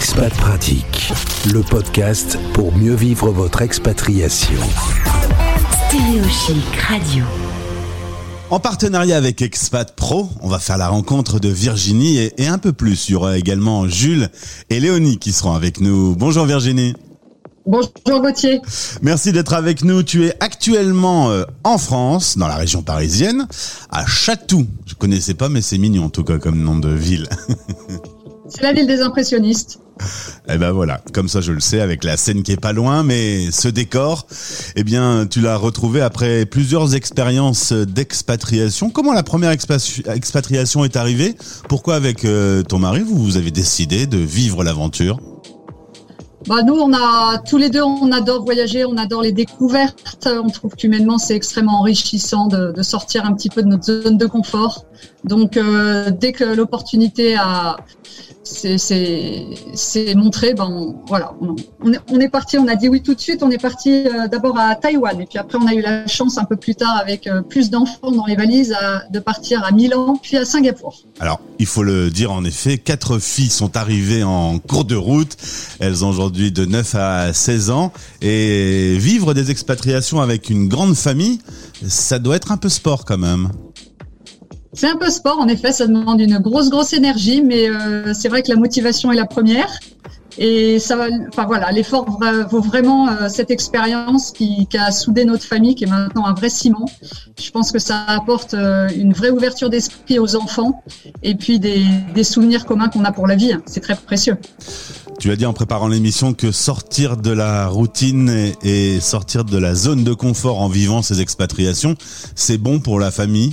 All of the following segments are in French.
Expat Pratique, le podcast pour mieux vivre votre expatriation. Stéréochic Radio. En partenariat avec Expat Pro, on va faire la rencontre de Virginie et, et un peu plus. Il y aura également Jules et Léonie qui seront avec nous. Bonjour Virginie. Bonjour Gauthier. Merci d'être avec nous. Tu es actuellement euh, en France, dans la région parisienne, à Chatou. Je connaissais pas, mais c'est mignon en tout cas comme nom de ville. C'est la ville des impressionnistes. Eh ben voilà, comme ça je le sais, avec la scène qui est pas loin, mais ce décor, eh bien tu l'as retrouvé après plusieurs expériences d'expatriation. Comment la première expatriation est arrivée? Pourquoi avec euh, ton mari vous, avez décidé de vivre l'aventure? Bah nous, on a tous les deux, on adore voyager, on adore les découvertes. On trouve qu'humainement, c'est extrêmement enrichissant de, de, sortir un petit peu de notre zone de confort. Donc, euh, dès que l'opportunité a c'est montré, ben voilà, on, est, parti, on a dit oui tout de suite. On est parti euh, d'abord à Taïwan et puis après on a eu la chance un peu plus tard avec euh, plus d'enfants dans les valises de partir à Milan puis à Singapour. Alors il faut le dire en effet, quatre filles sont arrivées en cours de route. Elles ont aujourd'hui de 9 à 16 ans et vivre des expatriations avec une grande famille, ça doit être un peu sport quand même. C'est un peu sport, en effet, ça demande une grosse, grosse énergie, mais euh, c'est vrai que la motivation est la première. Et ça va, enfin voilà, l'effort vaut vraiment euh, cette expérience qui, a soudé notre famille, qui est maintenant un vrai ciment. Je pense que ça apporte euh, une vraie ouverture d'esprit aux enfants et puis des, des souvenirs communs qu'on a pour la vie. C'est très précieux. Tu as dit en préparant l'émission que sortir de la routine et, et sortir de la zone de confort en vivant ces expatriations, c'est bon pour la famille?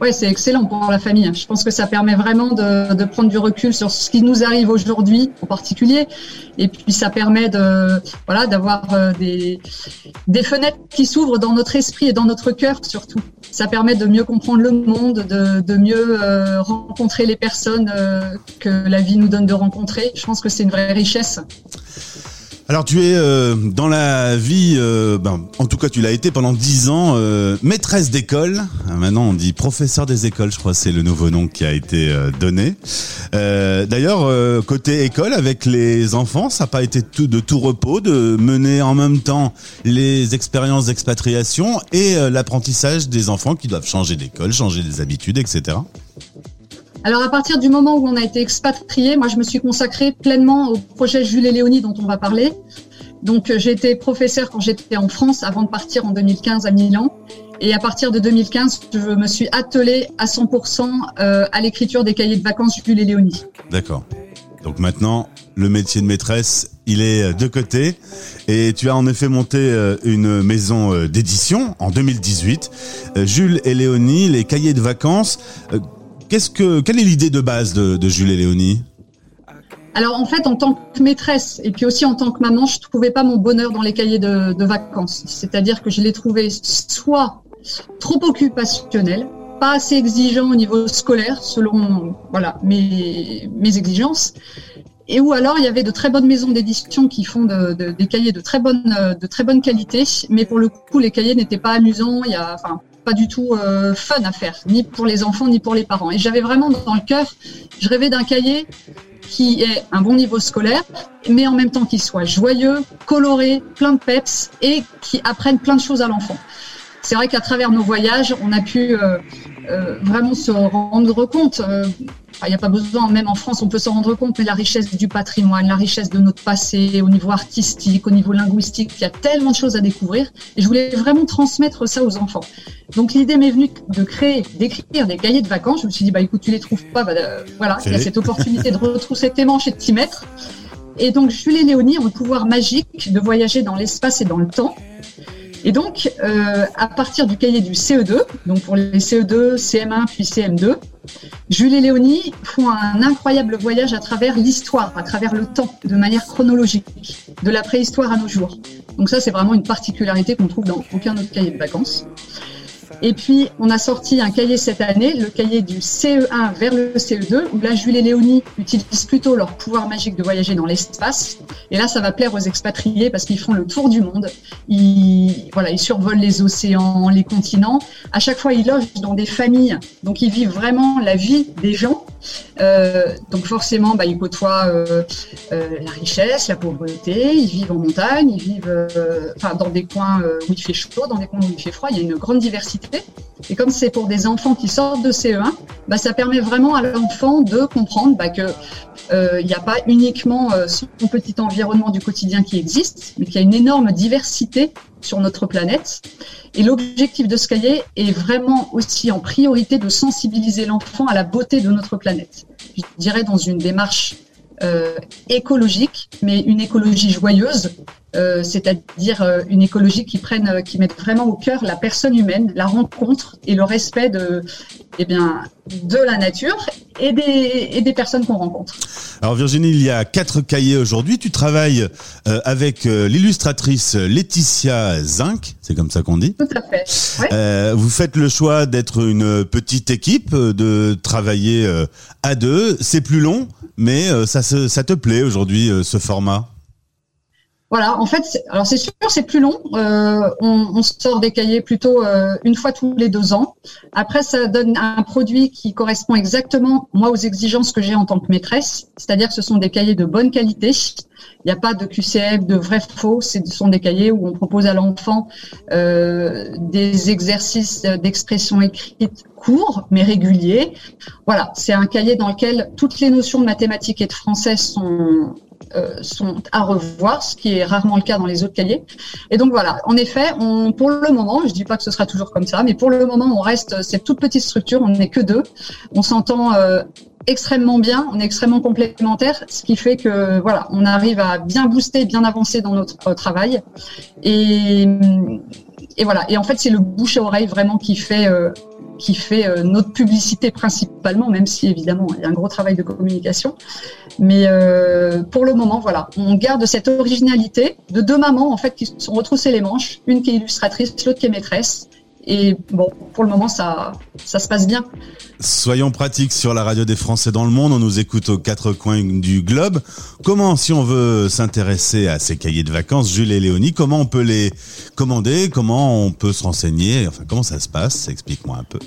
Oui, c'est excellent pour la famille. Je pense que ça permet vraiment de, de, prendre du recul sur ce qui nous arrive aujourd'hui en particulier. Et puis ça permet de voilà d'avoir euh, des, des fenêtres qui s'ouvrent dans notre esprit et dans notre cœur surtout. Ça permet de mieux comprendre le monde, de, de mieux euh, rencontrer les personnes euh, que la vie nous donne de rencontrer. Je pense que c'est une vraie richesse. Alors tu es euh, dans la vie, euh, ben, en tout cas tu l'as été pendant dix ans, euh, maîtresse d'école. Ah, maintenant on dit professeur des écoles, je crois c'est le nouveau nom qui a été donné. D'ailleurs côté école avec les enfants, ça n'a pas été de tout repos de mener en même temps les expériences d'expatriation et l'apprentissage des enfants qui doivent changer d'école, changer des habitudes, etc. Alors à partir du moment où on a été expatrié, moi je me suis consacrée pleinement au projet Jules et Léonie dont on va parler. Donc euh, j'ai été professeur quand j'étais en France avant de partir en 2015 à Milan. Et à partir de 2015, je me suis attelée à 100% euh, à l'écriture des cahiers de vacances Jules et Léonie. D'accord. Donc maintenant, le métier de maîtresse, il est de côté. Et tu as en effet monté euh, une maison d'édition en 2018. Jules et Léonie, les cahiers de vacances. Qu'est-ce que, quelle est l'idée de base de, Jules et Léonie? Alors en fait, en tant que maîtresse et puis aussi en tant que maman, je trouvais pas mon bonheur dans les cahiers de, vacances. C'est-à-dire que je les trouvais soit trop occupationnels, pas assez exigeants au niveau scolaire selon voilà mes, mes exigences, et ou alors il y avait de très bonnes maisons d'édition qui font de, de, des cahiers de très bonne de très bonne qualité, mais pour le coup les cahiers n'étaient pas amusants. Il y a pas du tout euh, fun à faire, ni pour les enfants, ni pour les parents. Et j'avais vraiment dans le cœur, je rêvais d'un cahier qui ait un bon niveau scolaire, mais en même temps qui soit joyeux, coloré, plein de peps et qui apprenne plein de choses à l'enfant. C'est vrai qu'à travers nos voyages, on a pu euh, euh, vraiment se rendre compte. Euh, il n'y a pas besoin, même en France, on peut se rendre compte, mais la richesse du patrimoine, la richesse de notre passé, au niveau artistique, au niveau linguistique, il y a tellement de choses à découvrir. Et je voulais vraiment transmettre ça aux enfants. Donc l'idée m'est venue de créer, d'écrire des cahiers de vacances. Je me suis dit, bah écoute, tu les trouves pas, bah, voilà, il y a cette opportunité de retrousser tes manches et de t'y mettre. Et donc Jules et Léonie ont le pouvoir magique de voyager dans l'espace et dans le temps. Et donc, euh, à partir du cahier du CE2, donc pour les CE2, CM1 puis CM2, Jules et Léonie font un incroyable voyage à travers l'histoire, à travers le temps, de manière chronologique, de la préhistoire à nos jours. Donc ça, c'est vraiment une particularité qu'on trouve dans aucun autre cahier de vacances. Et puis, on a sorti un cahier cette année, le cahier du CE1 vers le CE2, où là, Jules et Léonie utilisent plutôt leur pouvoir magique de voyager dans l'espace. Et là, ça va plaire aux expatriés parce qu'ils font le tour du monde. Ils, voilà, ils survolent les océans, les continents. À chaque fois, ils logent dans des familles. Donc, ils vivent vraiment la vie des gens donc forcément, bah, ils côtoient euh, euh, la richesse, la pauvreté. Ils vivent en montagne, ils vivent dans des coins où il fait chaud, dans des coins où il fait froid. Il y a une grande diversité. Et comme c'est pour des enfants qui sortent de CE1, bah, ça permet vraiment à l'enfant de comprendre bah, que il n'y a pas uniquement son petit environnement du quotidien qui existe, mais qu'il y a une énorme diversité sur notre planète. Et l'objectif de ce cahier est vraiment aussi en priorité de sensibiliser l'enfant à la beauté de notre planète je dirais, dans une démarche euh, écologique, mais une écologie joyeuse, euh, c'est-à-dire euh, une écologie qui prenne, qui mette vraiment au cœur la personne humaine, la rencontre et le respect de, eh bien, de la nature et des, et des personnes qu'on rencontre. Alors Virginie, il y a quatre cahiers aujourd'hui. Tu travailles avec l'illustratrice Laetitia Zinc, c'est comme ça qu'on dit. Tout à fait. vous faites le choix d'être une petite équipe, de travailler à deux. C'est plus long, mais ça, ça te plaît aujourd'hui ce format? Voilà, en fait, alors c'est sûr, c'est plus long. Euh, on, on, sort des cahiers plutôt euh, une fois tous les deux ans. Après, ça donne un produit qui correspond exactement, moi, aux exigences que j'ai en tant que maîtresse. C'est-à-dire que ce sont des cahiers de bonne qualité. Il n'y a pas de QCF, de vrai faux. Ce sont des cahiers où on propose à l'enfant euh, des exercices d'expression écrite courts mais réguliers. Voilà, c'est un cahier dans lequel toutes les notions de mathématiques et de français sont euh, sont à revoir, ce qui est rarement le cas dans les autres cahiers. Et donc voilà, en effet, on, pour le moment, je dis pas que ce sera toujours comme ça, mais pour le moment, on reste cette toute petite structure, on n'est que deux, on s'entend euh, extrêmement bien, on est extrêmement complémentaires, ce qui fait que voilà, on arrive à bien booster, bien avancer dans notre euh, travail. Et, et voilà, et en fait, c'est le bouche à oreille vraiment qui fait qui fait euh, notre publicité principalement, même si évidemment il y a un gros travail de communication. Mais euh, pour le moment, voilà, on garde cette originalité de deux mamans en fait qui se sont retroussées les manches, une qui est illustratrice, l'autre qui est maîtresse. Et bon, pour le moment, ça, ça se passe bien. Soyons pratiques sur la radio des Français dans le monde. On nous écoute aux quatre coins du globe. Comment, si on veut s'intéresser à ces cahiers de vacances, Jules et Léonie, comment on peut les commander? Comment on peut se renseigner? Enfin, comment ça se passe? Explique-moi un peu.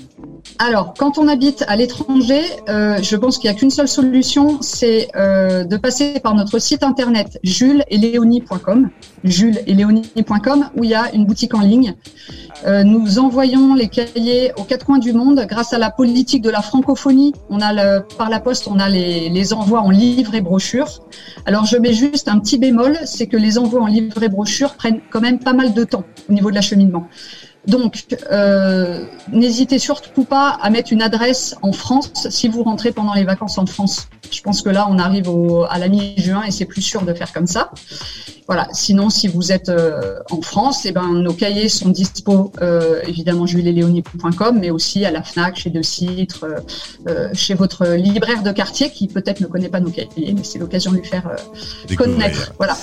Alors, quand on habite à l'étranger, euh, je pense qu'il n'y a qu'une seule solution, c'est euh, de passer par notre site internet jules et léonie.com, jules et léonie.com, où il y a une boutique en ligne. Euh, nous envoyons les cahiers aux quatre coins du monde grâce à la politique de la francophonie. On a par la poste, on a les, les envois en livres et brochures. Alors, je mets juste un petit bémol, c'est que les envois en livres et brochures prennent quand même pas mal de temps au niveau de l'acheminement. Donc, euh, n'hésitez surtout pas à mettre une adresse en France si vous rentrez pendant les vacances en France. Je pense que là, on arrive au, à la mi-juin et c'est plus sûr de faire comme ça. Voilà. Sinon, si vous êtes euh, en France, eh ben, nos cahiers sont dispo euh, évidemment julieleléonie.com, mais aussi à la Fnac, chez De Citre, chez votre libraire de quartier qui peut-être ne connaît pas nos cahiers, mais c'est l'occasion de lui faire connaître. Voilà.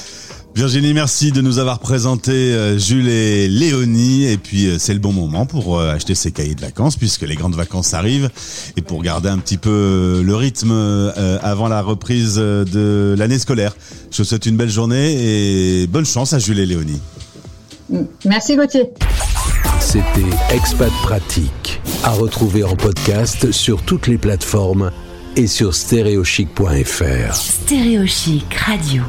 Virginie, merci de nous avoir présenté euh, Jules et Léonie. Et puis, euh, c'est le bon moment pour euh, acheter ses cahiers de vacances puisque les grandes vacances arrivent. Et pour garder un petit peu le rythme avant la reprise de l'année scolaire. Je vous souhaite une belle journée et bonne chance à Jules et Léonie. Merci Gauthier. C'était Expat Pratique. À retrouver en podcast sur toutes les plateformes et sur stéréochic.fr. Stéréochic Radio.